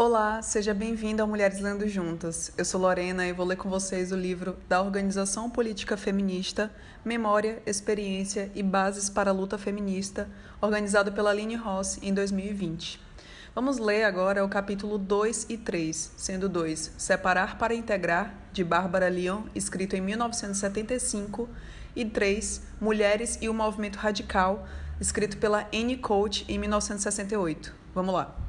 Olá, seja bem-vindo ao Mulheres Lendo Juntas. Eu sou Lorena e vou ler com vocês o livro da Organização Política Feminista, Memória, Experiência e Bases para a Luta Feminista, organizado pela Aline Ross em 2020. Vamos ler agora o capítulo 2 e 3, sendo 2 Separar para Integrar, de Bárbara Lyon, escrito em 1975, e 3 Mulheres e o Movimento Radical, escrito pela Anne Coach em 1968. Vamos lá.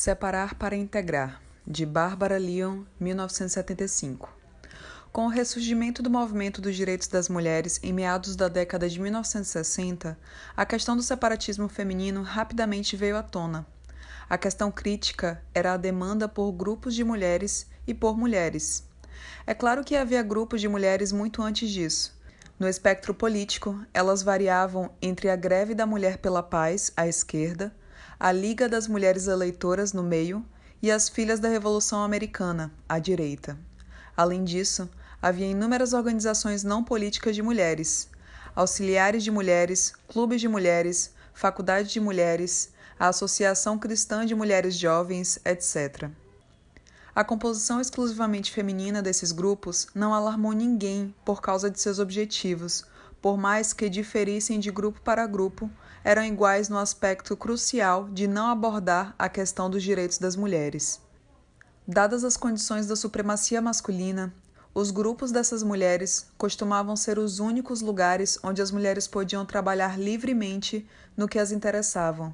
Separar para Integrar, de Bárbara Lyon, 1975. Com o ressurgimento do movimento dos direitos das mulheres em meados da década de 1960, a questão do separatismo feminino rapidamente veio à tona. A questão crítica era a demanda por grupos de mulheres e por mulheres. É claro que havia grupos de mulheres muito antes disso. No espectro político, elas variavam entre a Greve da Mulher pela Paz, à esquerda, a Liga das Mulheres Eleitoras, no meio, e as Filhas da Revolução Americana, à direita. Além disso, havia inúmeras organizações não políticas de mulheres, auxiliares de mulheres, clubes de mulheres, faculdade de mulheres, a Associação Cristã de Mulheres Jovens, etc. A composição exclusivamente feminina desses grupos não alarmou ninguém por causa de seus objetivos, por mais que diferissem de grupo para grupo, eram iguais no aspecto crucial de não abordar a questão dos direitos das mulheres. Dadas as condições da supremacia masculina, os grupos dessas mulheres costumavam ser os únicos lugares onde as mulheres podiam trabalhar livremente no que as interessavam.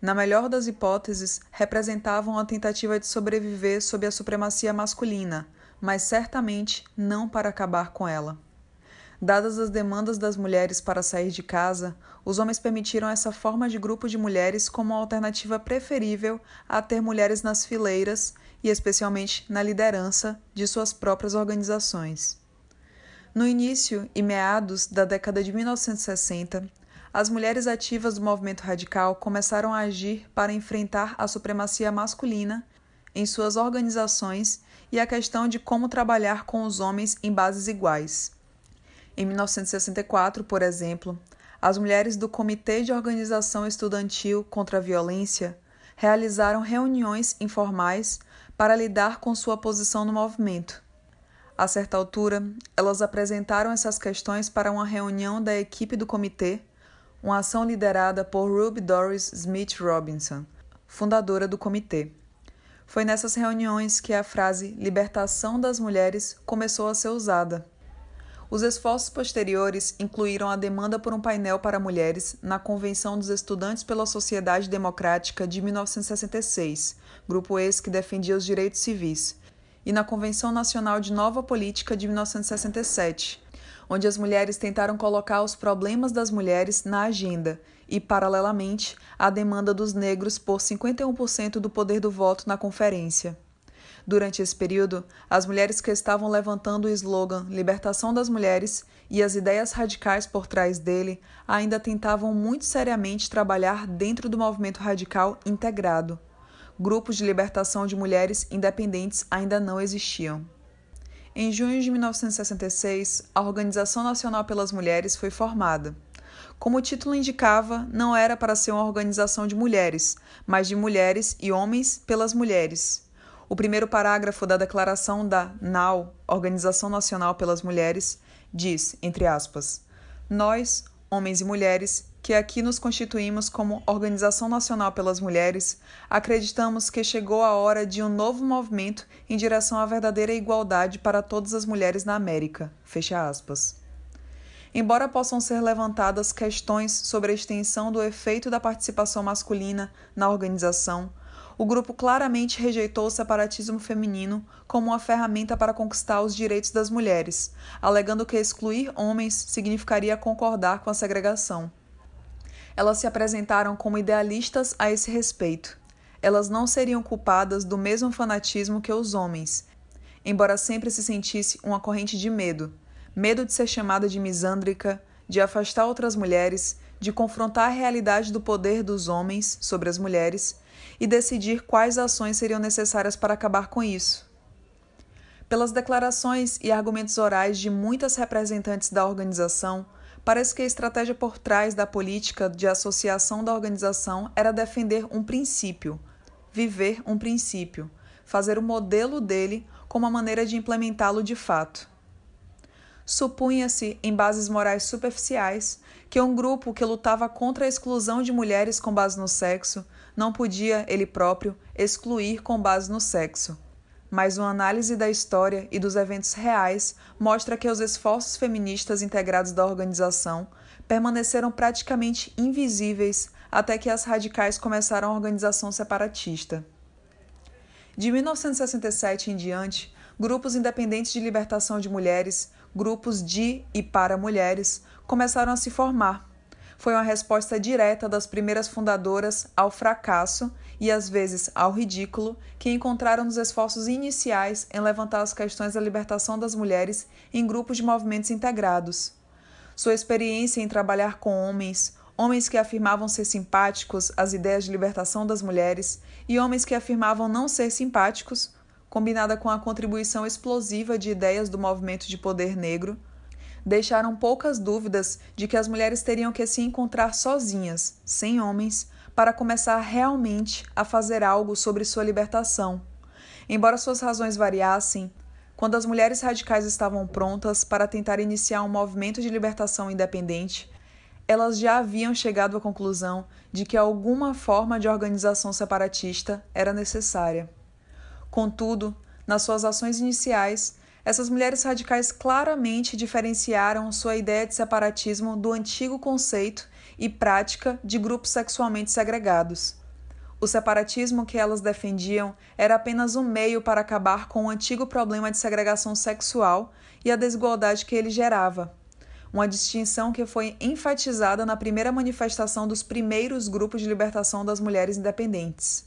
Na melhor das hipóteses, representavam a tentativa de sobreviver sob a supremacia masculina, mas certamente não para acabar com ela. Dadas as demandas das mulheres para sair de casa, os homens permitiram essa forma de grupo de mulheres como alternativa preferível a ter mulheres nas fileiras e especialmente na liderança de suas próprias organizações. No início e meados da década de 1960, as mulheres ativas do movimento radical começaram a agir para enfrentar a supremacia masculina em suas organizações e a questão de como trabalhar com os homens em bases iguais. Em 1964, por exemplo, as mulheres do Comitê de Organização Estudantil contra a Violência realizaram reuniões informais para lidar com sua posição no movimento. A certa altura, elas apresentaram essas questões para uma reunião da equipe do comitê, uma ação liderada por Ruby Doris Smith Robinson, fundadora do comitê. Foi nessas reuniões que a frase libertação das mulheres começou a ser usada. Os esforços posteriores incluíram a demanda por um painel para mulheres na Convenção dos Estudantes pela Sociedade Democrática de 1966, grupo esse que defendia os direitos civis, e na Convenção Nacional de Nova Política de 1967, onde as mulheres tentaram colocar os problemas das mulheres na agenda e, paralelamente, a demanda dos negros por 51% do poder do voto na conferência. Durante esse período, as mulheres que estavam levantando o slogan Libertação das Mulheres e as ideias radicais por trás dele ainda tentavam muito seriamente trabalhar dentro do movimento radical integrado. Grupos de libertação de mulheres independentes ainda não existiam. Em junho de 1966, a Organização Nacional pelas Mulheres foi formada. Como o título indicava, não era para ser uma organização de mulheres, mas de mulheres e homens pelas mulheres. O primeiro parágrafo da declaração da NAU, Organização Nacional pelas Mulheres, diz, entre aspas, Nós, homens e mulheres, que aqui nos constituímos como Organização Nacional pelas Mulheres, acreditamos que chegou a hora de um novo movimento em direção à verdadeira igualdade para todas as mulheres na América. Fecha aspas. Embora possam ser levantadas questões sobre a extensão do efeito da participação masculina na organização, o grupo claramente rejeitou o separatismo feminino como uma ferramenta para conquistar os direitos das mulheres, alegando que excluir homens significaria concordar com a segregação. Elas se apresentaram como idealistas a esse respeito. Elas não seriam culpadas do mesmo fanatismo que os homens, embora sempre se sentisse uma corrente de medo medo de ser chamada de misândrica, de afastar outras mulheres, de confrontar a realidade do poder dos homens sobre as mulheres e decidir quais ações seriam necessárias para acabar com isso. Pelas declarações e argumentos orais de muitas representantes da organização, parece que a estratégia por trás da política de associação da organização era defender um princípio: viver um princípio, fazer o modelo dele como a maneira de implementá-lo de fato. Supunha-se, em bases morais superficiais, que um grupo que lutava contra a exclusão de mulheres com base no sexo não podia, ele próprio, excluir com base no sexo. Mas uma análise da história e dos eventos reais mostra que os esforços feministas integrados da organização permaneceram praticamente invisíveis até que as radicais começaram a organização separatista. De 1967 em diante, grupos independentes de libertação de mulheres, grupos de e para mulheres, começaram a se formar, foi uma resposta direta das primeiras fundadoras ao fracasso e às vezes ao ridículo que encontraram nos esforços iniciais em levantar as questões da libertação das mulheres em grupos de movimentos integrados. Sua experiência em trabalhar com homens, homens que afirmavam ser simpáticos às ideias de libertação das mulheres e homens que afirmavam não ser simpáticos, combinada com a contribuição explosiva de ideias do movimento de poder negro, deixaram poucas dúvidas de que as mulheres teriam que se encontrar sozinhas, sem homens, para começar realmente a fazer algo sobre sua libertação. Embora suas razões variassem, quando as mulheres radicais estavam prontas para tentar iniciar um movimento de libertação independente, elas já haviam chegado à conclusão de que alguma forma de organização separatista era necessária. Contudo, nas suas ações iniciais, essas mulheres radicais claramente diferenciaram sua ideia de separatismo do antigo conceito e prática de grupos sexualmente segregados. O separatismo que elas defendiam era apenas um meio para acabar com o antigo problema de segregação sexual e a desigualdade que ele gerava. Uma distinção que foi enfatizada na primeira manifestação dos primeiros grupos de libertação das mulheres independentes.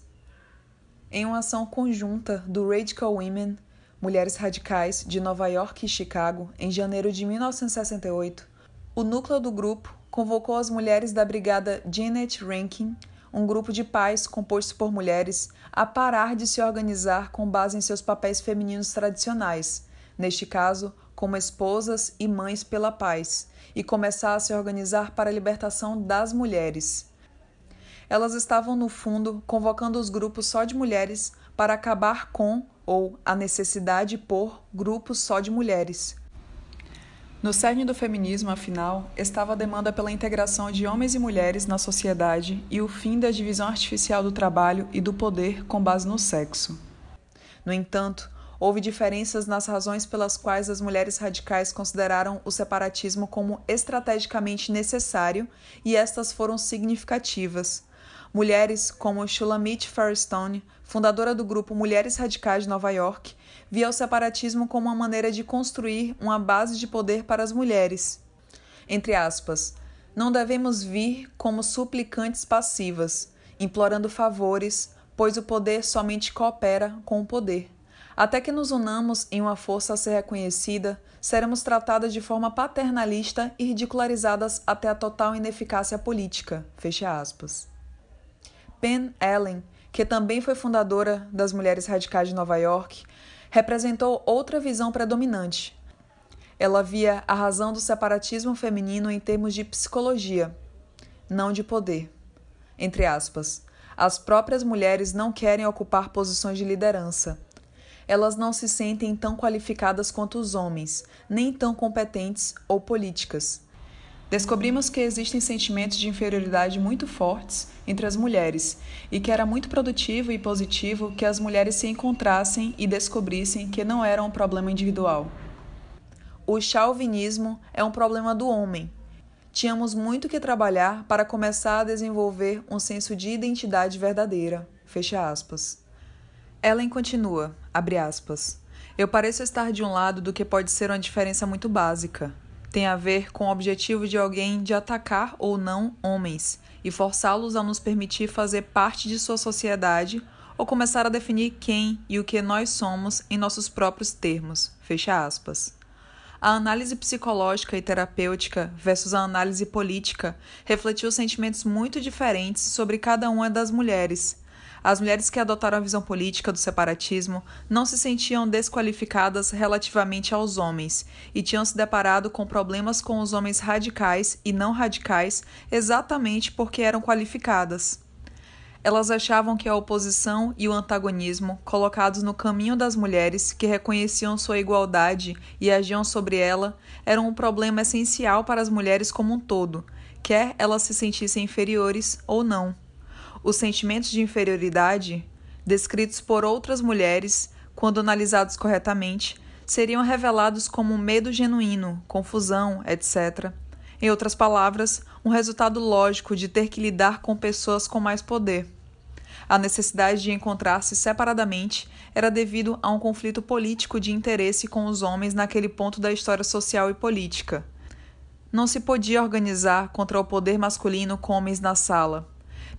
Em uma ação conjunta do Radical Women, Mulheres Radicais de Nova York e Chicago, em janeiro de 1968, o núcleo do grupo convocou as mulheres da Brigada Janet Rankin, um grupo de pais composto por mulheres, a parar de se organizar com base em seus papéis femininos tradicionais, neste caso, como esposas e mães pela paz, e começar a se organizar para a libertação das mulheres. Elas estavam, no fundo, convocando os grupos só de mulheres para acabar com ou a necessidade por grupos só de mulheres. No cerne do feminismo, afinal, estava a demanda pela integração de homens e mulheres na sociedade e o fim da divisão artificial do trabalho e do poder com base no sexo. No entanto, houve diferenças nas razões pelas quais as mulheres radicais consideraram o separatismo como estrategicamente necessário e estas foram significativas. Mulheres como Shulamit Firestone, fundadora do grupo Mulheres Radicais de Nova York, via o separatismo como uma maneira de construir uma base de poder para as mulheres. Entre aspas, não devemos vir como suplicantes passivas, implorando favores, pois o poder somente coopera com o poder. Até que nos unamos em uma força a ser reconhecida, seremos tratadas de forma paternalista e ridicularizadas até a total ineficácia política. Fecha aspas. Pen Allen, que também foi fundadora das Mulheres Radicais de Nova York, representou outra visão predominante. Ela via a razão do separatismo feminino em termos de psicologia, não de poder. Entre aspas, as próprias mulheres não querem ocupar posições de liderança. Elas não se sentem tão qualificadas quanto os homens, nem tão competentes ou políticas. Descobrimos que existem sentimentos de inferioridade muito fortes entre as mulheres e que era muito produtivo e positivo que as mulheres se encontrassem e descobrissem que não era um problema individual. O chauvinismo é um problema do homem. Tínhamos muito que trabalhar para começar a desenvolver um senso de identidade verdadeira. Fecha aspas. Ellen continua, abre aspas. Eu pareço estar de um lado do que pode ser uma diferença muito básica, tem a ver com o objetivo de alguém de atacar ou não homens e forçá-los a nos permitir fazer parte de sua sociedade ou começar a definir quem e o que nós somos em nossos próprios termos. Fecha aspas. A análise psicológica e terapêutica versus a análise política refletiu sentimentos muito diferentes sobre cada uma das mulheres as mulheres que adotaram a visão política do separatismo não se sentiam desqualificadas relativamente aos homens e tinham se deparado com problemas com os homens radicais e não radicais exatamente porque eram qualificadas. Elas achavam que a oposição e o antagonismo, colocados no caminho das mulheres que reconheciam sua igualdade e agiam sobre ela, eram um problema essencial para as mulheres como um todo, quer elas se sentissem inferiores ou não. Os sentimentos de inferioridade, descritos por outras mulheres, quando analisados corretamente, seriam revelados como um medo genuíno, confusão, etc. Em outras palavras, um resultado lógico de ter que lidar com pessoas com mais poder. A necessidade de encontrar-se separadamente era devido a um conflito político de interesse com os homens naquele ponto da história social e política. Não se podia organizar contra o poder masculino com homens na sala.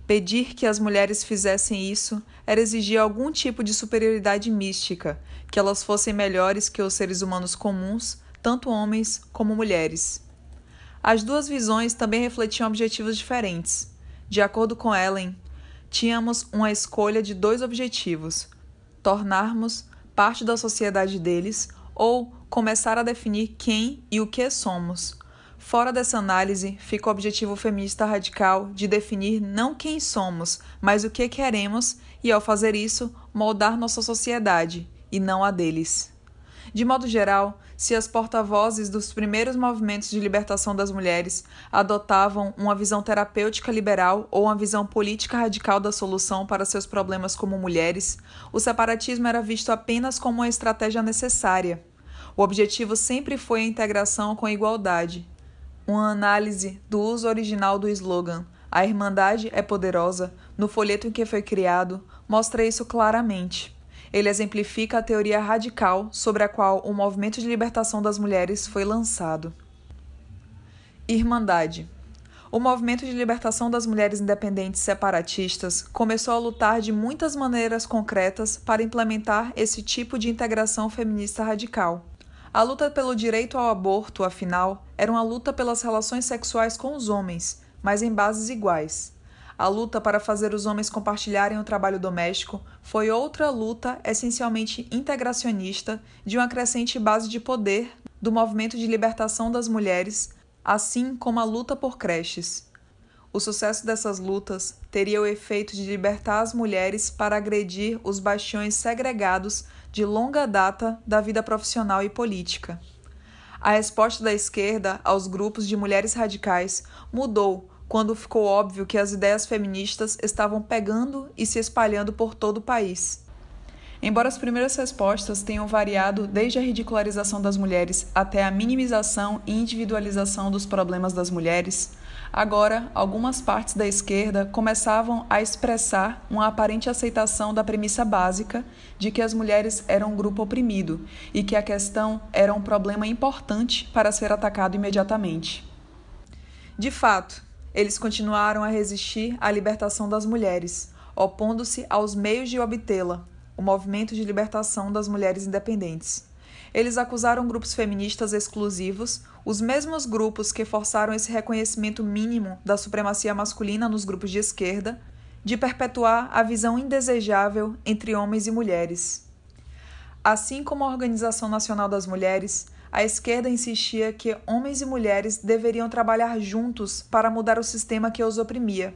Pedir que as mulheres fizessem isso era exigir algum tipo de superioridade mística, que elas fossem melhores que os seres humanos comuns, tanto homens como mulheres. As duas visões também refletiam objetivos diferentes. De acordo com Ellen, tínhamos uma escolha de dois objetivos: tornarmos parte da sociedade deles ou começar a definir quem e o que somos. Fora dessa análise, fica o objetivo feminista radical de definir não quem somos, mas o que queremos e, ao fazer isso, moldar nossa sociedade e não a deles. De modo geral, se as porta-vozes dos primeiros movimentos de libertação das mulheres adotavam uma visão terapêutica liberal ou uma visão política radical da solução para seus problemas como mulheres, o separatismo era visto apenas como uma estratégia necessária. O objetivo sempre foi a integração com a igualdade. Uma análise do uso original do slogan A Irmandade é Poderosa, no folheto em que foi criado, mostra isso claramente. Ele exemplifica a teoria radical sobre a qual o movimento de libertação das mulheres foi lançado. Irmandade. O movimento de libertação das mulheres independentes separatistas começou a lutar de muitas maneiras concretas para implementar esse tipo de integração feminista radical. A luta pelo direito ao aborto, afinal, era uma luta pelas relações sexuais com os homens, mas em bases iguais. A luta para fazer os homens compartilharem o trabalho doméstico foi outra luta essencialmente integracionista de uma crescente base de poder do movimento de libertação das mulheres, assim como a luta por creches. O sucesso dessas lutas teria o efeito de libertar as mulheres para agredir os bastiões segregados de longa data da vida profissional e política. A resposta da esquerda aos grupos de mulheres radicais mudou quando ficou óbvio que as ideias feministas estavam pegando e se espalhando por todo o país. Embora as primeiras respostas tenham variado desde a ridicularização das mulheres até a minimização e individualização dos problemas das mulheres, agora algumas partes da esquerda começavam a expressar uma aparente aceitação da premissa básica de que as mulheres eram um grupo oprimido e que a questão era um problema importante para ser atacado imediatamente. De fato, eles continuaram a resistir à libertação das mulheres, opondo-se aos meios de obtê-la, o movimento de libertação das mulheres independentes. Eles acusaram grupos feministas exclusivos, os mesmos grupos que forçaram esse reconhecimento mínimo da supremacia masculina nos grupos de esquerda, de perpetuar a visão indesejável entre homens e mulheres. Assim como a Organização Nacional das Mulheres, a esquerda insistia que homens e mulheres deveriam trabalhar juntos para mudar o sistema que os oprimia.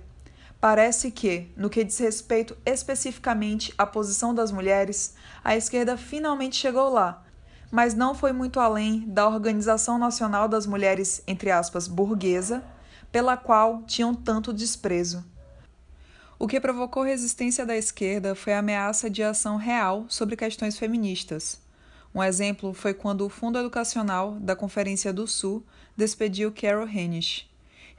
Parece que, no que diz respeito especificamente à posição das mulheres, a esquerda finalmente chegou lá, mas não foi muito além da Organização Nacional das Mulheres, entre aspas, burguesa, pela qual tinham tanto desprezo. O que provocou resistência da esquerda foi a ameaça de ação real sobre questões feministas. Um exemplo foi quando o Fundo Educacional da Conferência do Sul despediu Carol Hennish.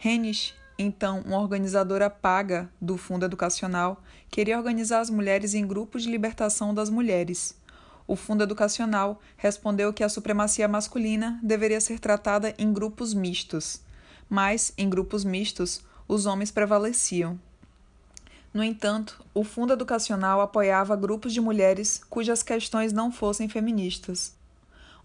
Hennish, então uma organizadora paga do Fundo Educacional, queria organizar as mulheres em grupos de libertação das mulheres. O Fundo Educacional respondeu que a supremacia masculina deveria ser tratada em grupos mistos, mas em grupos mistos os homens prevaleciam. No entanto, o Fundo Educacional apoiava grupos de mulheres cujas questões não fossem feministas.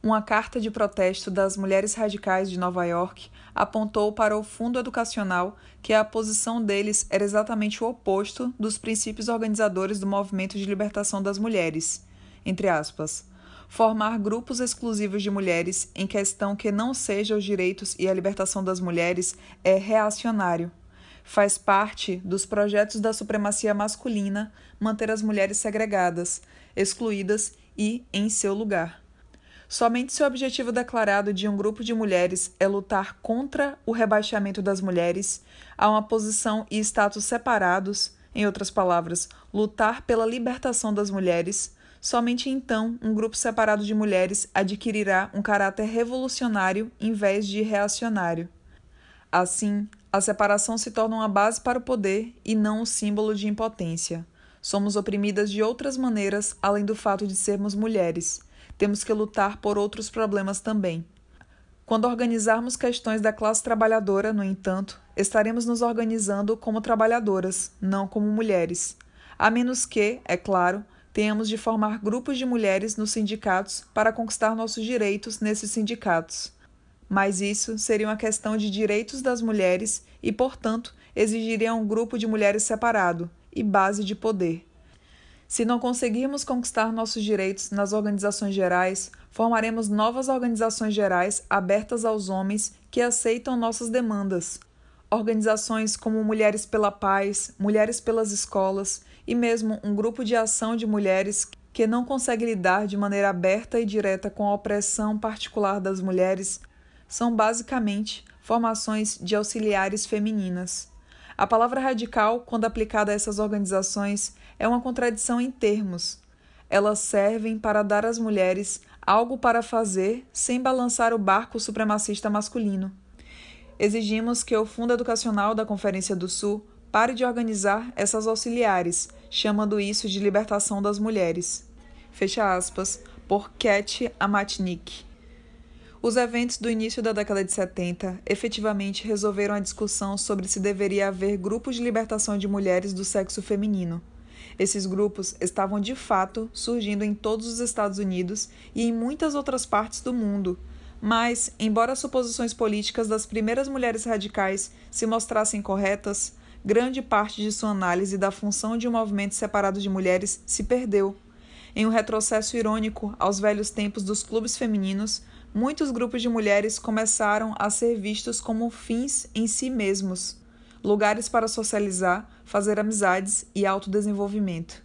Uma carta de protesto das mulheres radicais de Nova York apontou para o Fundo Educacional que a posição deles era exatamente o oposto dos princípios organizadores do movimento de libertação das mulheres, entre aspas, formar grupos exclusivos de mulheres em questão que não seja os direitos e a libertação das mulheres é reacionário faz parte dos projetos da supremacia masculina manter as mulheres segregadas, excluídas e em seu lugar. Somente se o objetivo declarado de um grupo de mulheres é lutar contra o rebaixamento das mulheres a uma posição e status separados, em outras palavras, lutar pela libertação das mulheres, somente então um grupo separado de mulheres adquirirá um caráter revolucionário em vez de reacionário. Assim, a separação se torna uma base para o poder e não um símbolo de impotência. Somos oprimidas de outras maneiras além do fato de sermos mulheres temos que lutar por outros problemas também. Quando organizarmos questões da classe trabalhadora, no entanto, estaremos nos organizando como trabalhadoras, não como mulheres. A menos que, é claro, tenhamos de formar grupos de mulheres nos sindicatos para conquistar nossos direitos nesses sindicatos. Mas isso seria uma questão de direitos das mulheres e, portanto, exigiria um grupo de mulheres separado e base de poder. Se não conseguirmos conquistar nossos direitos nas organizações gerais, formaremos novas organizações gerais abertas aos homens que aceitam nossas demandas. Organizações como Mulheres pela Paz, Mulheres pelas Escolas e mesmo um grupo de ação de mulheres que não consegue lidar de maneira aberta e direta com a opressão particular das mulheres são basicamente formações de auxiliares femininas. A palavra radical, quando aplicada a essas organizações, é uma contradição em termos. Elas servem para dar às mulheres algo para fazer sem balançar o barco supremacista masculino. Exigimos que o Fundo Educacional da Conferência do Sul pare de organizar essas auxiliares, chamando isso de libertação das mulheres. Fecha aspas, por Cat Amatnik. Os eventos do início da década de 70 efetivamente resolveram a discussão sobre se deveria haver grupos de libertação de mulheres do sexo feminino. Esses grupos estavam de fato surgindo em todos os Estados Unidos e em muitas outras partes do mundo. Mas, embora as suposições políticas das primeiras mulheres radicais se mostrassem corretas, grande parte de sua análise da função de um movimento separado de mulheres se perdeu. Em um retrocesso irônico aos velhos tempos dos clubes femininos, muitos grupos de mulheres começaram a ser vistos como fins em si mesmos lugares para socializar, fazer amizades e autodesenvolvimento.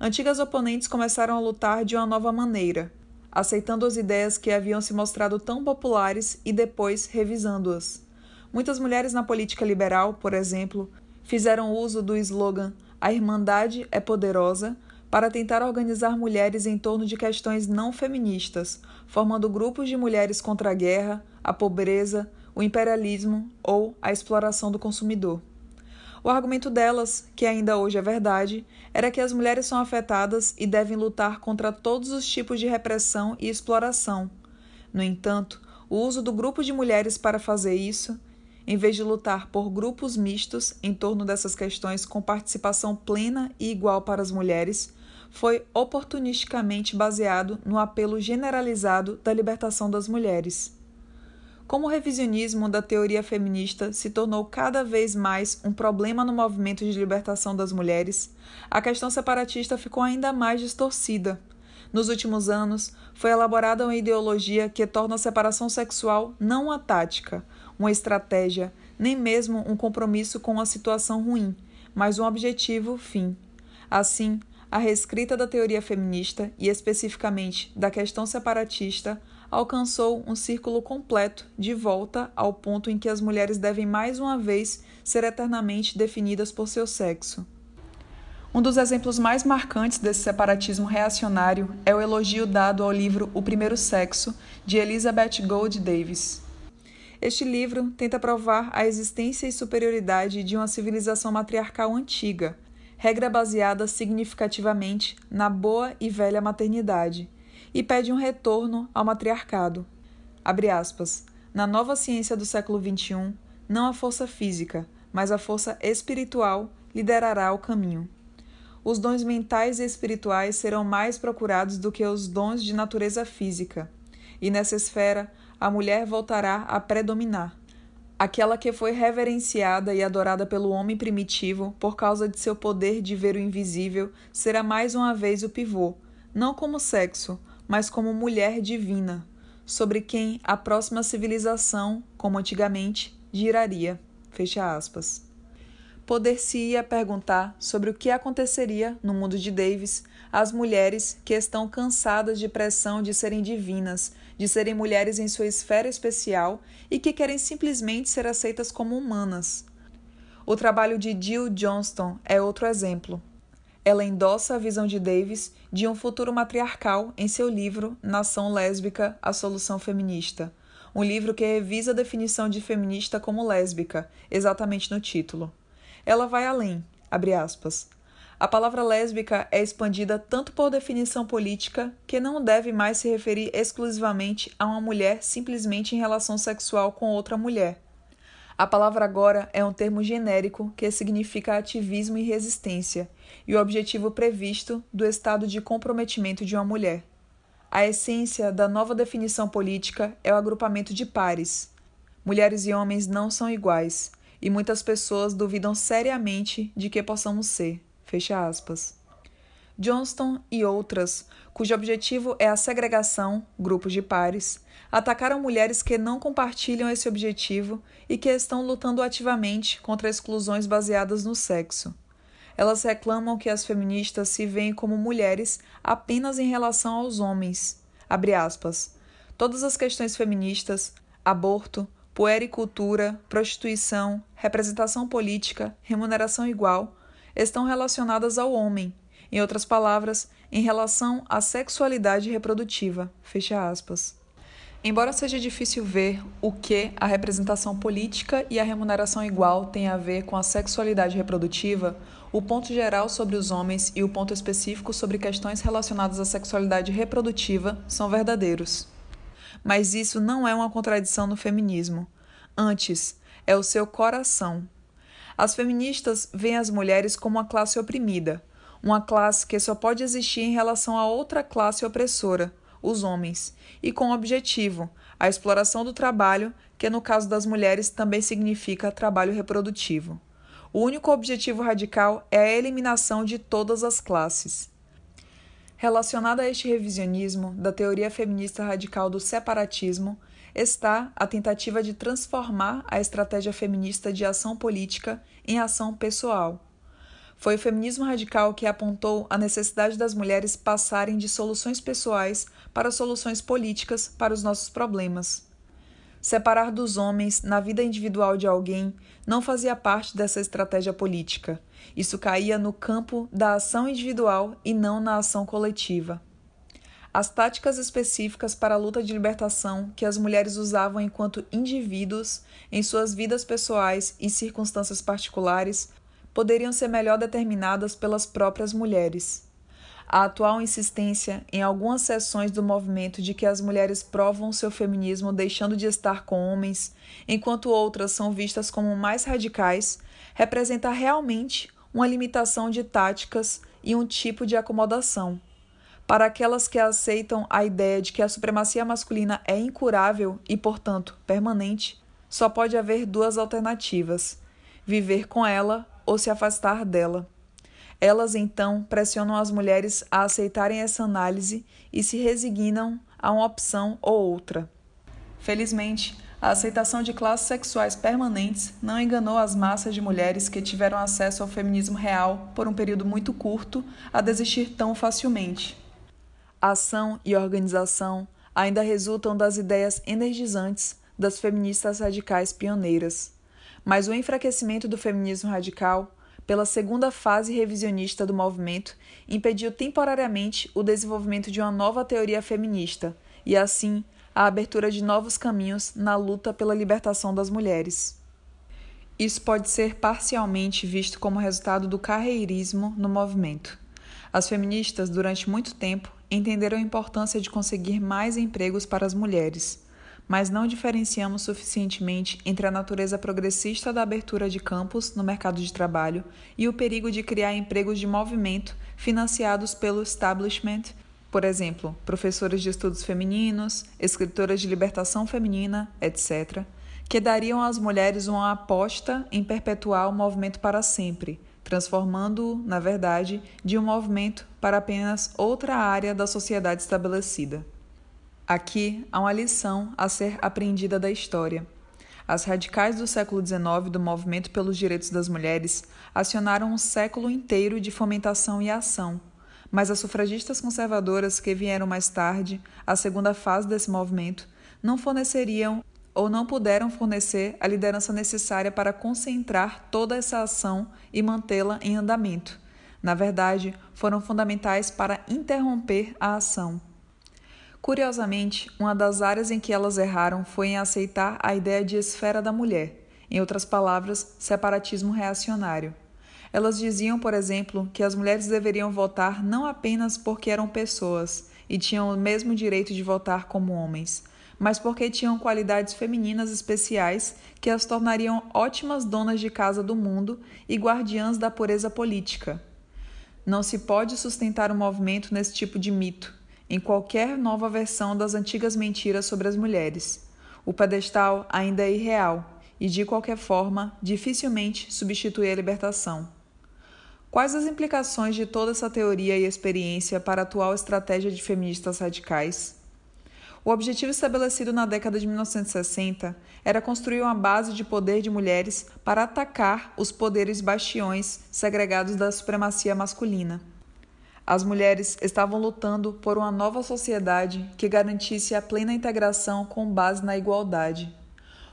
Antigas oponentes começaram a lutar de uma nova maneira, aceitando as ideias que haviam se mostrado tão populares e depois revisando-as. Muitas mulheres na política liberal, por exemplo, fizeram uso do slogan A Irmandade é Poderosa para tentar organizar mulheres em torno de questões não feministas, formando grupos de mulheres contra a guerra, a pobreza, o imperialismo ou a exploração do consumidor. O argumento delas, que ainda hoje é verdade, era que as mulheres são afetadas e devem lutar contra todos os tipos de repressão e exploração. No entanto, o uso do grupo de mulheres para fazer isso, em vez de lutar por grupos mistos em torno dessas questões com participação plena e igual para as mulheres, foi oportunisticamente baseado no apelo generalizado da libertação das mulheres. Como o revisionismo da teoria feminista se tornou cada vez mais um problema no movimento de libertação das mulheres, a questão separatista ficou ainda mais distorcida. Nos últimos anos, foi elaborada uma ideologia que torna a separação sexual não uma tática, uma estratégia, nem mesmo um compromisso com uma situação ruim, mas um objetivo fim. Assim, a reescrita da teoria feminista e especificamente da questão separatista alcançou um círculo completo de volta ao ponto em que as mulheres devem mais uma vez ser eternamente definidas por seu sexo. Um dos exemplos mais marcantes desse separatismo reacionário é o elogio dado ao livro O Primeiro Sexo, de Elizabeth Gold Davis. Este livro tenta provar a existência e superioridade de uma civilização matriarcal antiga, regra baseada significativamente na boa e velha maternidade, e pede um retorno ao matriarcado. Aspas, Na nova ciência do século XXI, não a força física, mas a força espiritual liderará o caminho. Os dons mentais e espirituais serão mais procurados do que os dons de natureza física, e nessa esfera a mulher voltará a predominar. Aquela que foi reverenciada e adorada pelo homem primitivo por causa de seu poder de ver o invisível será mais uma vez o pivô, não como sexo, mas como mulher divina, sobre quem a próxima civilização, como antigamente, giraria. Fecha aspas. poder-se-ia perguntar sobre o que aconteceria no mundo de Davis às mulheres que estão cansadas de pressão de serem divinas, de serem mulheres em sua esfera especial e que querem simplesmente ser aceitas como humanas. O trabalho de Jill Johnston é outro exemplo. Ela endossa a visão de Davis de um futuro matriarcal em seu livro Nação Lésbica: A Solução Feminista, um livro que revisa a definição de feminista como lésbica, exatamente no título. Ela vai além, abre aspas. A palavra lésbica é expandida tanto por definição política que não deve mais se referir exclusivamente a uma mulher simplesmente em relação sexual com outra mulher. A palavra agora é um termo genérico que significa ativismo e resistência, e o objetivo previsto do estado de comprometimento de uma mulher. A essência da nova definição política é o agrupamento de pares. Mulheres e homens não são iguais, e muitas pessoas duvidam seriamente de que possamos ser. Fecha aspas. Johnston e outras, cujo objetivo é a segregação, grupos de pares, atacaram mulheres que não compartilham esse objetivo e que estão lutando ativamente contra exclusões baseadas no sexo. Elas reclamam que as feministas se veem como mulheres apenas em relação aos homens. Todas as questões feministas, aborto, puericultura, prostituição, representação política, remuneração igual, estão relacionadas ao homem, em outras palavras, em relação à sexualidade reprodutiva. Fecha aspas. Embora seja difícil ver o que a representação política e a remuneração igual têm a ver com a sexualidade reprodutiva, o ponto geral sobre os homens e o ponto específico sobre questões relacionadas à sexualidade reprodutiva são verdadeiros. Mas isso não é uma contradição no feminismo. Antes, é o seu coração. As feministas veem as mulheres como uma classe oprimida, uma classe que só pode existir em relação a outra classe opressora, os homens, e com o objetivo, a exploração do trabalho, que no caso das mulheres também significa trabalho reprodutivo. O único objetivo radical é a eliminação de todas as classes. Relacionada a este revisionismo da teoria feminista radical do separatismo, está a tentativa de transformar a estratégia feminista de ação política em ação pessoal. Foi o feminismo radical que apontou a necessidade das mulheres passarem de soluções pessoais para soluções políticas para os nossos problemas. Separar dos homens na vida individual de alguém não fazia parte dessa estratégia política. Isso caía no campo da ação individual e não na ação coletiva. As táticas específicas para a luta de libertação que as mulheres usavam enquanto indivíduos em suas vidas pessoais e circunstâncias particulares poderiam ser melhor determinadas pelas próprias mulheres. A atual insistência em algumas seções do movimento de que as mulheres provam seu feminismo deixando de estar com homens, enquanto outras são vistas como mais radicais, representa realmente uma limitação de táticas e um tipo de acomodação. Para aquelas que aceitam a ideia de que a supremacia masculina é incurável e, portanto, permanente, só pode haver duas alternativas: viver com ela ou se afastar dela. Elas então pressionam as mulheres a aceitarem essa análise e se resignam a uma opção ou outra. Felizmente, a aceitação de classes sexuais permanentes não enganou as massas de mulheres que tiveram acesso ao feminismo real por um período muito curto a desistir tão facilmente. Ação e organização ainda resultam das ideias energizantes das feministas radicais pioneiras, mas o enfraquecimento do feminismo radical pela segunda fase revisionista do movimento, impediu temporariamente o desenvolvimento de uma nova teoria feminista e, assim, a abertura de novos caminhos na luta pela libertação das mulheres. Isso pode ser parcialmente visto como resultado do carreirismo no movimento. As feministas, durante muito tempo, entenderam a importância de conseguir mais empregos para as mulheres mas não diferenciamos suficientemente entre a natureza progressista da abertura de campos no mercado de trabalho e o perigo de criar empregos de movimento financiados pelo establishment, por exemplo, professores de estudos femininos, escritoras de libertação feminina, etc., que dariam às mulheres uma aposta em perpetuar o movimento para sempre, transformando-o, na verdade, de um movimento para apenas outra área da sociedade estabelecida. Aqui há uma lição a ser aprendida da história. As radicais do século XIX do movimento pelos direitos das mulheres acionaram um século inteiro de fomentação e ação, mas as sufragistas conservadoras que vieram mais tarde, a segunda fase desse movimento, não forneceriam ou não puderam fornecer a liderança necessária para concentrar toda essa ação e mantê-la em andamento. Na verdade, foram fundamentais para interromper a ação. Curiosamente, uma das áreas em que elas erraram foi em aceitar a ideia de esfera da mulher, em outras palavras, separatismo reacionário. Elas diziam, por exemplo, que as mulheres deveriam votar não apenas porque eram pessoas e tinham o mesmo direito de votar como homens, mas porque tinham qualidades femininas especiais que as tornariam ótimas donas de casa do mundo e guardiãs da pureza política. Não se pode sustentar um movimento nesse tipo de mito, em qualquer nova versão das antigas mentiras sobre as mulheres. O pedestal ainda é irreal e, de qualquer forma, dificilmente substitui a libertação. Quais as implicações de toda essa teoria e experiência para a atual estratégia de feministas radicais? O objetivo estabelecido na década de 1960 era construir uma base de poder de mulheres para atacar os poderes bastiões segregados da supremacia masculina. As mulheres estavam lutando por uma nova sociedade que garantisse a plena integração com base na igualdade.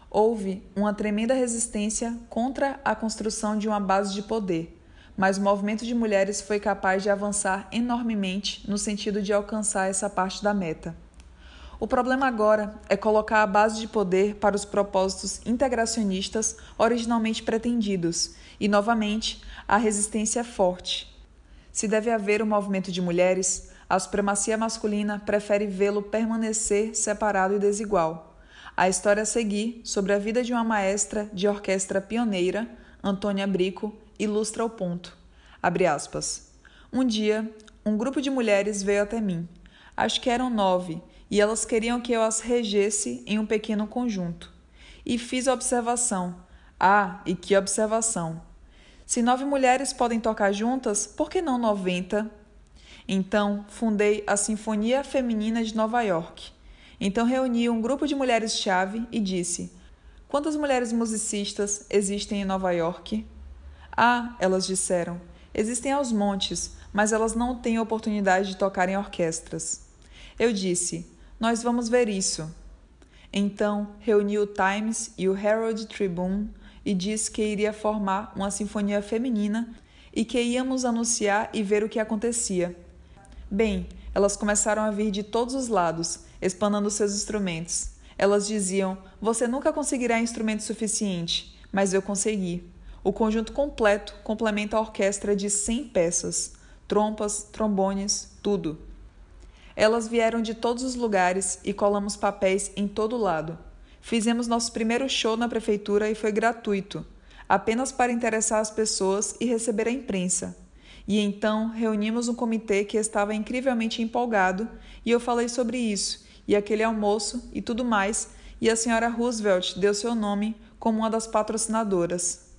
Houve uma tremenda resistência contra a construção de uma base de poder, mas o movimento de mulheres foi capaz de avançar enormemente no sentido de alcançar essa parte da meta. O problema agora é colocar a base de poder para os propósitos integracionistas originalmente pretendidos, e novamente a resistência é forte. Se deve haver um movimento de mulheres, a supremacia masculina prefere vê-lo permanecer separado e desigual. A história a seguir, sobre a vida de uma maestra de orquestra pioneira, Antônia Brico, ilustra o ponto. Abre aspas. Um dia, um grupo de mulheres veio até mim. Acho que eram nove e elas queriam que eu as regesse em um pequeno conjunto. E fiz a observação. Ah, e que observação! Se nove mulheres podem tocar juntas, por que não noventa? Então, fundei a Sinfonia Feminina de Nova York. Então, reuni um grupo de mulheres-chave e disse: Quantas mulheres musicistas existem em Nova York? Ah, elas disseram, existem aos montes, mas elas não têm oportunidade de tocar em orquestras. Eu disse: nós vamos ver isso. Então, reuniu o Times e o Herald Tribune e disse que iria formar uma sinfonia feminina e que íamos anunciar e ver o que acontecia. Bem, elas começaram a vir de todos os lados, espanando seus instrumentos. Elas diziam: Você nunca conseguirá instrumento suficiente, mas eu consegui. O conjunto completo complementa a orquestra de 100 peças: trompas, trombones, tudo. Elas vieram de todos os lugares e colamos papéis em todo lado. Fizemos nosso primeiro show na prefeitura e foi gratuito, apenas para interessar as pessoas e receber a imprensa. E então reunimos um comitê que estava incrivelmente empolgado e eu falei sobre isso, e aquele almoço e tudo mais, e a senhora Roosevelt deu seu nome como uma das patrocinadoras.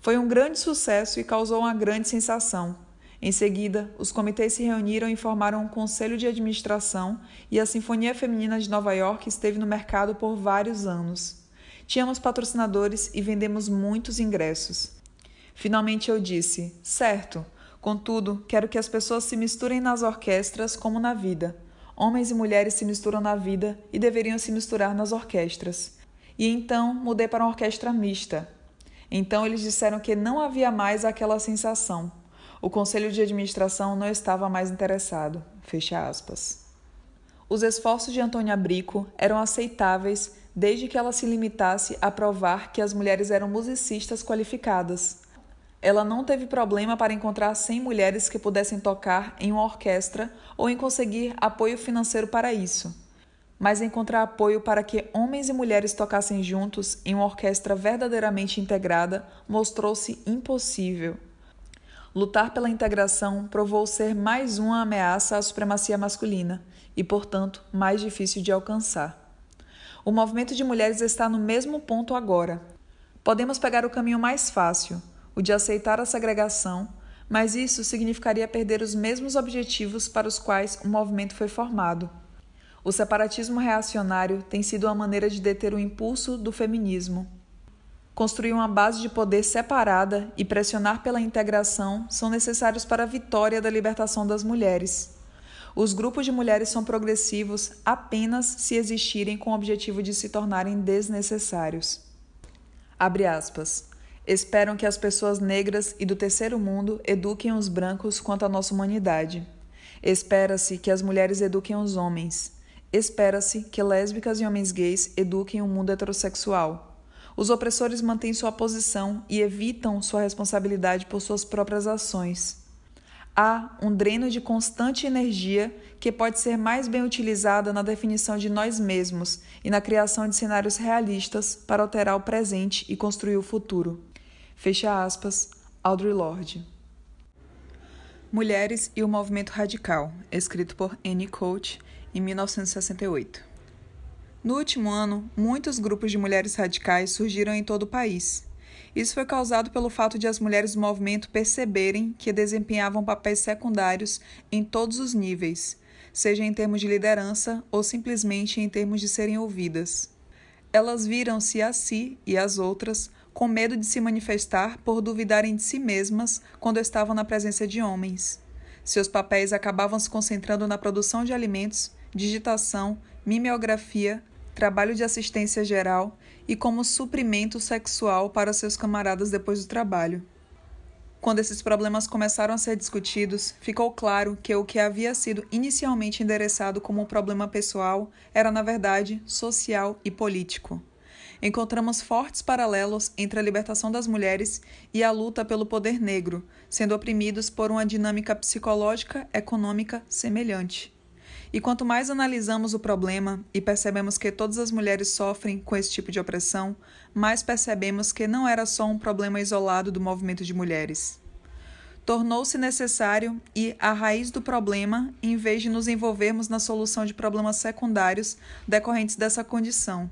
Foi um grande sucesso e causou uma grande sensação. Em seguida, os comitês se reuniram e formaram um conselho de administração e a Sinfonia Feminina de Nova York esteve no mercado por vários anos. Tínhamos patrocinadores e vendemos muitos ingressos. Finalmente eu disse: certo, contudo, quero que as pessoas se misturem nas orquestras como na vida. Homens e mulheres se misturam na vida e deveriam se misturar nas orquestras. E então mudei para uma orquestra mista. Então eles disseram que não havia mais aquela sensação. O conselho de administração não estava mais interessado. Fecha aspas. Os esforços de Antônia Brico eram aceitáveis desde que ela se limitasse a provar que as mulheres eram musicistas qualificadas. Ela não teve problema para encontrar 100 mulheres que pudessem tocar em uma orquestra ou em conseguir apoio financeiro para isso. Mas encontrar apoio para que homens e mulheres tocassem juntos em uma orquestra verdadeiramente integrada mostrou-se impossível. Lutar pela integração provou ser mais uma ameaça à supremacia masculina e, portanto, mais difícil de alcançar. O movimento de mulheres está no mesmo ponto agora. Podemos pegar o caminho mais fácil, o de aceitar a segregação, mas isso significaria perder os mesmos objetivos para os quais o movimento foi formado. O separatismo reacionário tem sido uma maneira de deter o impulso do feminismo. Construir uma base de poder separada e pressionar pela integração são necessários para a vitória da libertação das mulheres. Os grupos de mulheres são progressivos apenas se existirem com o objetivo de se tornarem desnecessários. Abre aspas. Esperam que as pessoas negras e do terceiro mundo eduquem os brancos quanto à nossa humanidade. Espera-se que as mulheres eduquem os homens. Espera-se que lésbicas e homens gays eduquem o mundo heterossexual. Os opressores mantêm sua posição e evitam sua responsabilidade por suas próprias ações. Há um dreno de constante energia que pode ser mais bem utilizada na definição de nós mesmos e na criação de cenários realistas para alterar o presente e construir o futuro. Fecha aspas, Audre Lorde. Mulheres e o Movimento Radical, escrito por Annie Coach em 1968. No último ano, muitos grupos de mulheres radicais surgiram em todo o país. Isso foi causado pelo fato de as mulheres do movimento perceberem que desempenhavam papéis secundários em todos os níveis, seja em termos de liderança ou simplesmente em termos de serem ouvidas. Elas viram-se a si e às outras com medo de se manifestar por duvidarem de si mesmas quando estavam na presença de homens. Seus papéis acabavam se concentrando na produção de alimentos, digitação, mimeografia, trabalho de assistência geral e como suprimento sexual para seus camaradas depois do trabalho. Quando esses problemas começaram a ser discutidos, ficou claro que o que havia sido inicialmente endereçado como um problema pessoal era, na verdade, social e político. Encontramos fortes paralelos entre a libertação das mulheres e a luta pelo poder negro, sendo oprimidos por uma dinâmica psicológica econômica semelhante. E quanto mais analisamos o problema e percebemos que todas as mulheres sofrem com esse tipo de opressão, mais percebemos que não era só um problema isolado do movimento de mulheres. Tornou-se necessário ir à raiz do problema em vez de nos envolvermos na solução de problemas secundários decorrentes dessa condição.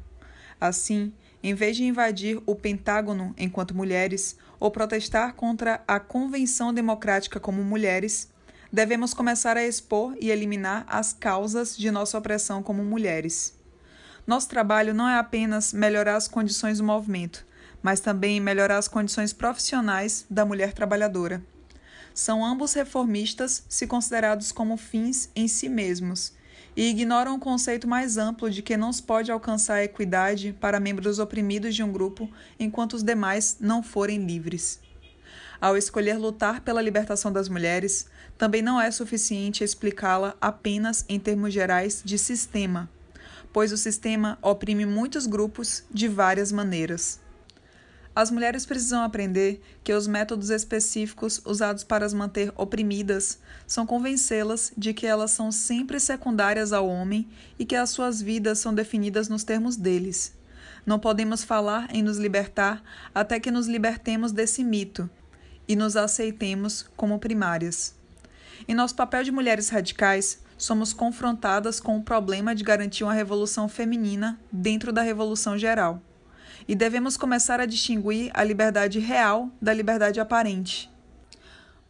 Assim, em vez de invadir o Pentágono enquanto mulheres ou protestar contra a Convenção Democrática como mulheres, devemos começar a expor e eliminar as causas de nossa opressão como mulheres. Nosso trabalho não é apenas melhorar as condições do movimento, mas também melhorar as condições profissionais da mulher trabalhadora. São ambos reformistas se considerados como fins em si mesmos e ignoram o conceito mais amplo de que não se pode alcançar a equidade para membros oprimidos de um grupo enquanto os demais não forem livres. Ao escolher lutar pela libertação das mulheres, também não é suficiente explicá-la apenas em termos gerais de sistema, pois o sistema oprime muitos grupos de várias maneiras. As mulheres precisam aprender que os métodos específicos usados para as manter oprimidas são convencê-las de que elas são sempre secundárias ao homem e que as suas vidas são definidas nos termos deles. Não podemos falar em nos libertar até que nos libertemos desse mito e nos aceitemos como primárias. Em nosso papel de mulheres radicais, somos confrontadas com o problema de garantir uma revolução feminina dentro da revolução geral. E devemos começar a distinguir a liberdade real da liberdade aparente.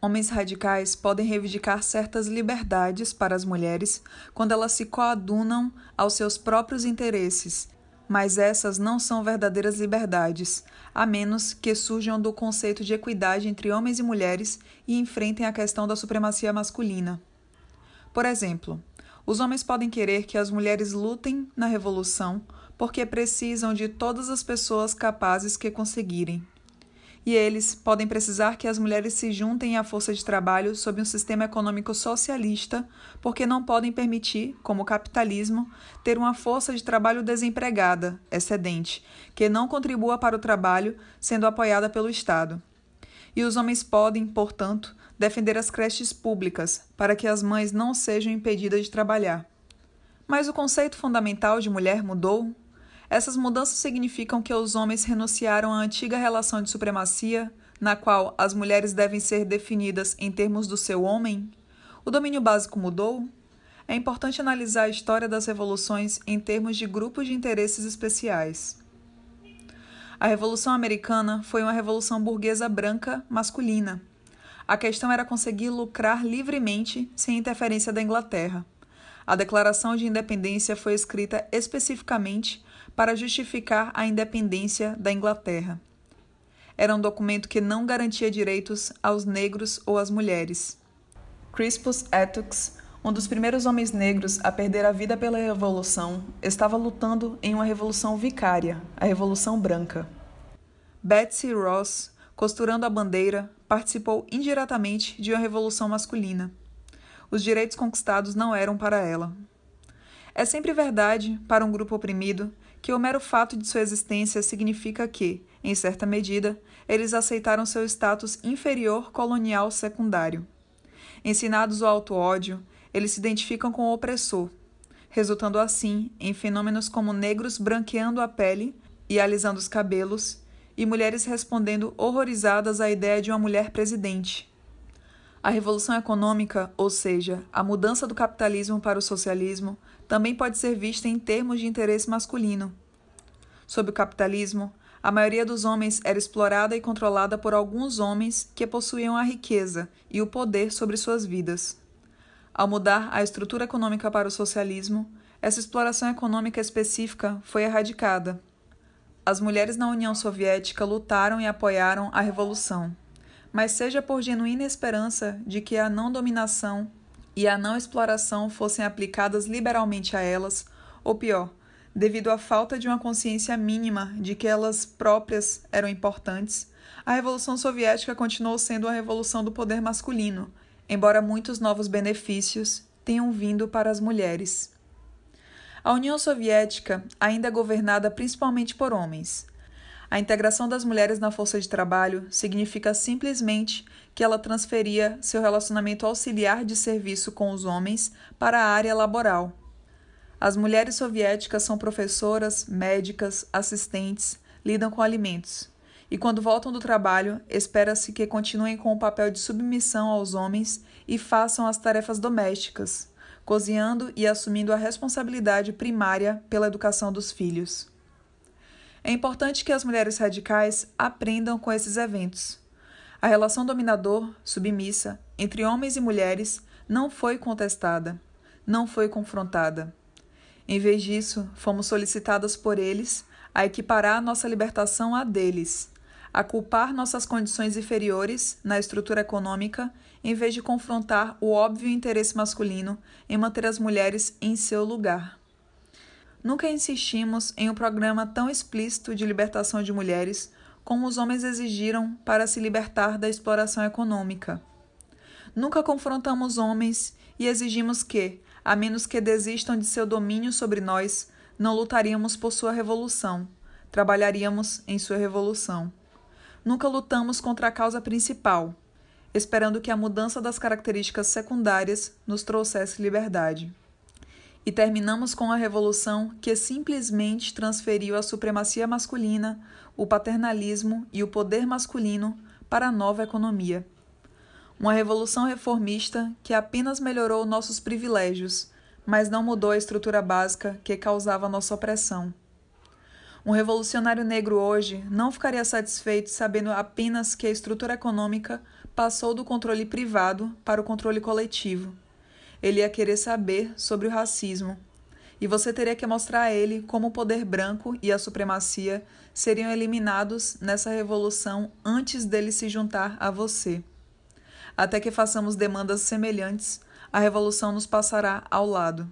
Homens radicais podem reivindicar certas liberdades para as mulheres quando elas se coadunam aos seus próprios interesses mas essas não são verdadeiras liberdades, a menos que surjam do conceito de equidade entre homens e mulheres e enfrentem a questão da supremacia masculina. Por exemplo, os homens podem querer que as mulheres lutem na revolução porque precisam de todas as pessoas capazes que conseguirem e eles podem precisar que as mulheres se juntem à força de trabalho sob um sistema econômico socialista, porque não podem permitir, como o capitalismo, ter uma força de trabalho desempregada, excedente, que não contribua para o trabalho, sendo apoiada pelo Estado. E os homens podem, portanto, defender as creches públicas, para que as mães não sejam impedidas de trabalhar. Mas o conceito fundamental de mulher mudou? Essas mudanças significam que os homens renunciaram à antiga relação de supremacia, na qual as mulheres devem ser definidas em termos do seu homem? O domínio básico mudou? É importante analisar a história das revoluções em termos de grupos de interesses especiais. A Revolução Americana foi uma revolução burguesa branca masculina. A questão era conseguir lucrar livremente sem interferência da Inglaterra. A Declaração de Independência foi escrita especificamente para justificar a independência da Inglaterra. era um documento que não garantia direitos aos negros ou às mulheres. Crispus Attucks, um dos primeiros homens negros a perder a vida pela Revolução, estava lutando em uma revolução vicária, a Revolução Branca. Betsy Ross, costurando a bandeira, participou indiretamente de uma revolução masculina. Os direitos conquistados não eram para ela. É sempre verdade, para um grupo oprimido, que o mero fato de sua existência significa que, em certa medida, eles aceitaram seu status inferior colonial secundário. Ensinados ao auto-ódio, eles se identificam com o opressor, resultando assim em fenômenos como negros branqueando a pele e alisando os cabelos, e mulheres respondendo horrorizadas à ideia de uma mulher presidente. A revolução econômica, ou seja, a mudança do capitalismo para o socialismo, também pode ser vista em termos de interesse masculino. Sob o capitalismo, a maioria dos homens era explorada e controlada por alguns homens que possuíam a riqueza e o poder sobre suas vidas. Ao mudar a estrutura econômica para o socialismo, essa exploração econômica específica foi erradicada as mulheres na União Soviética lutaram e apoiaram a revolução, mas seja por genuína esperança de que a não dominação e a não exploração fossem aplicadas liberalmente a elas, ou pior, devido à falta de uma consciência mínima de que elas próprias eram importantes, a Revolução Soviética continuou sendo a revolução do poder masculino, embora muitos novos benefícios tenham vindo para as mulheres. A União Soviética ainda é governada principalmente por homens. A integração das mulheres na força de trabalho significa simplesmente que ela transferia seu relacionamento auxiliar de serviço com os homens para a área laboral. As mulheres soviéticas são professoras, médicas, assistentes, lidam com alimentos. E quando voltam do trabalho, espera-se que continuem com o papel de submissão aos homens e façam as tarefas domésticas, cozinhando e assumindo a responsabilidade primária pela educação dos filhos. É importante que as mulheres radicais aprendam com esses eventos. A relação dominador-submissa entre homens e mulheres não foi contestada, não foi confrontada. Em vez disso, fomos solicitadas por eles a equiparar nossa libertação à deles, a culpar nossas condições inferiores na estrutura econômica, em vez de confrontar o óbvio interesse masculino em manter as mulheres em seu lugar. Nunca insistimos em um programa tão explícito de libertação de mulheres como os homens exigiram para se libertar da exploração econômica. Nunca confrontamos homens e exigimos que, a menos que desistam de seu domínio sobre nós, não lutaríamos por sua revolução, trabalharíamos em sua revolução nunca lutamos contra a causa principal, esperando que a mudança das características secundárias nos trouxesse liberdade. E terminamos com a revolução que simplesmente transferiu a supremacia masculina, o paternalismo e o poder masculino para a nova economia. Uma revolução reformista que apenas melhorou nossos privilégios, mas não mudou a estrutura básica que causava nossa opressão. Um revolucionário negro hoje não ficaria satisfeito sabendo apenas que a estrutura econômica passou do controle privado para o controle coletivo. Ele ia querer saber sobre o racismo. E você teria que mostrar a ele como o poder branco e a supremacia seriam eliminados nessa revolução antes dele se juntar a você. Até que façamos demandas semelhantes, a revolução nos passará ao lado.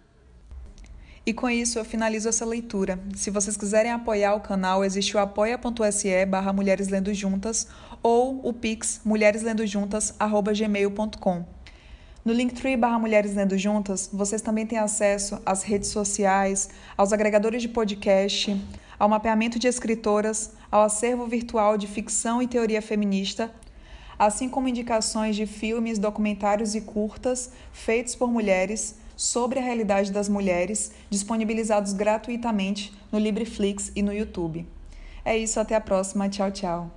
E com isso eu finalizo essa leitura. Se vocês quiserem apoiar o canal, existe o apoia.se barra Mulheres Lendo Juntas ou o pix mulhereslendojuntas.gmail.com. No Linktree barra Mulheres Lendo Juntas, vocês também têm acesso às redes sociais, aos agregadores de podcast, ao mapeamento de escritoras, ao acervo virtual de ficção e teoria feminista, assim como indicações de filmes, documentários e curtas feitos por mulheres, sobre a realidade das mulheres, disponibilizados gratuitamente no LibreFlix e no YouTube. É isso, até a próxima. Tchau, tchau.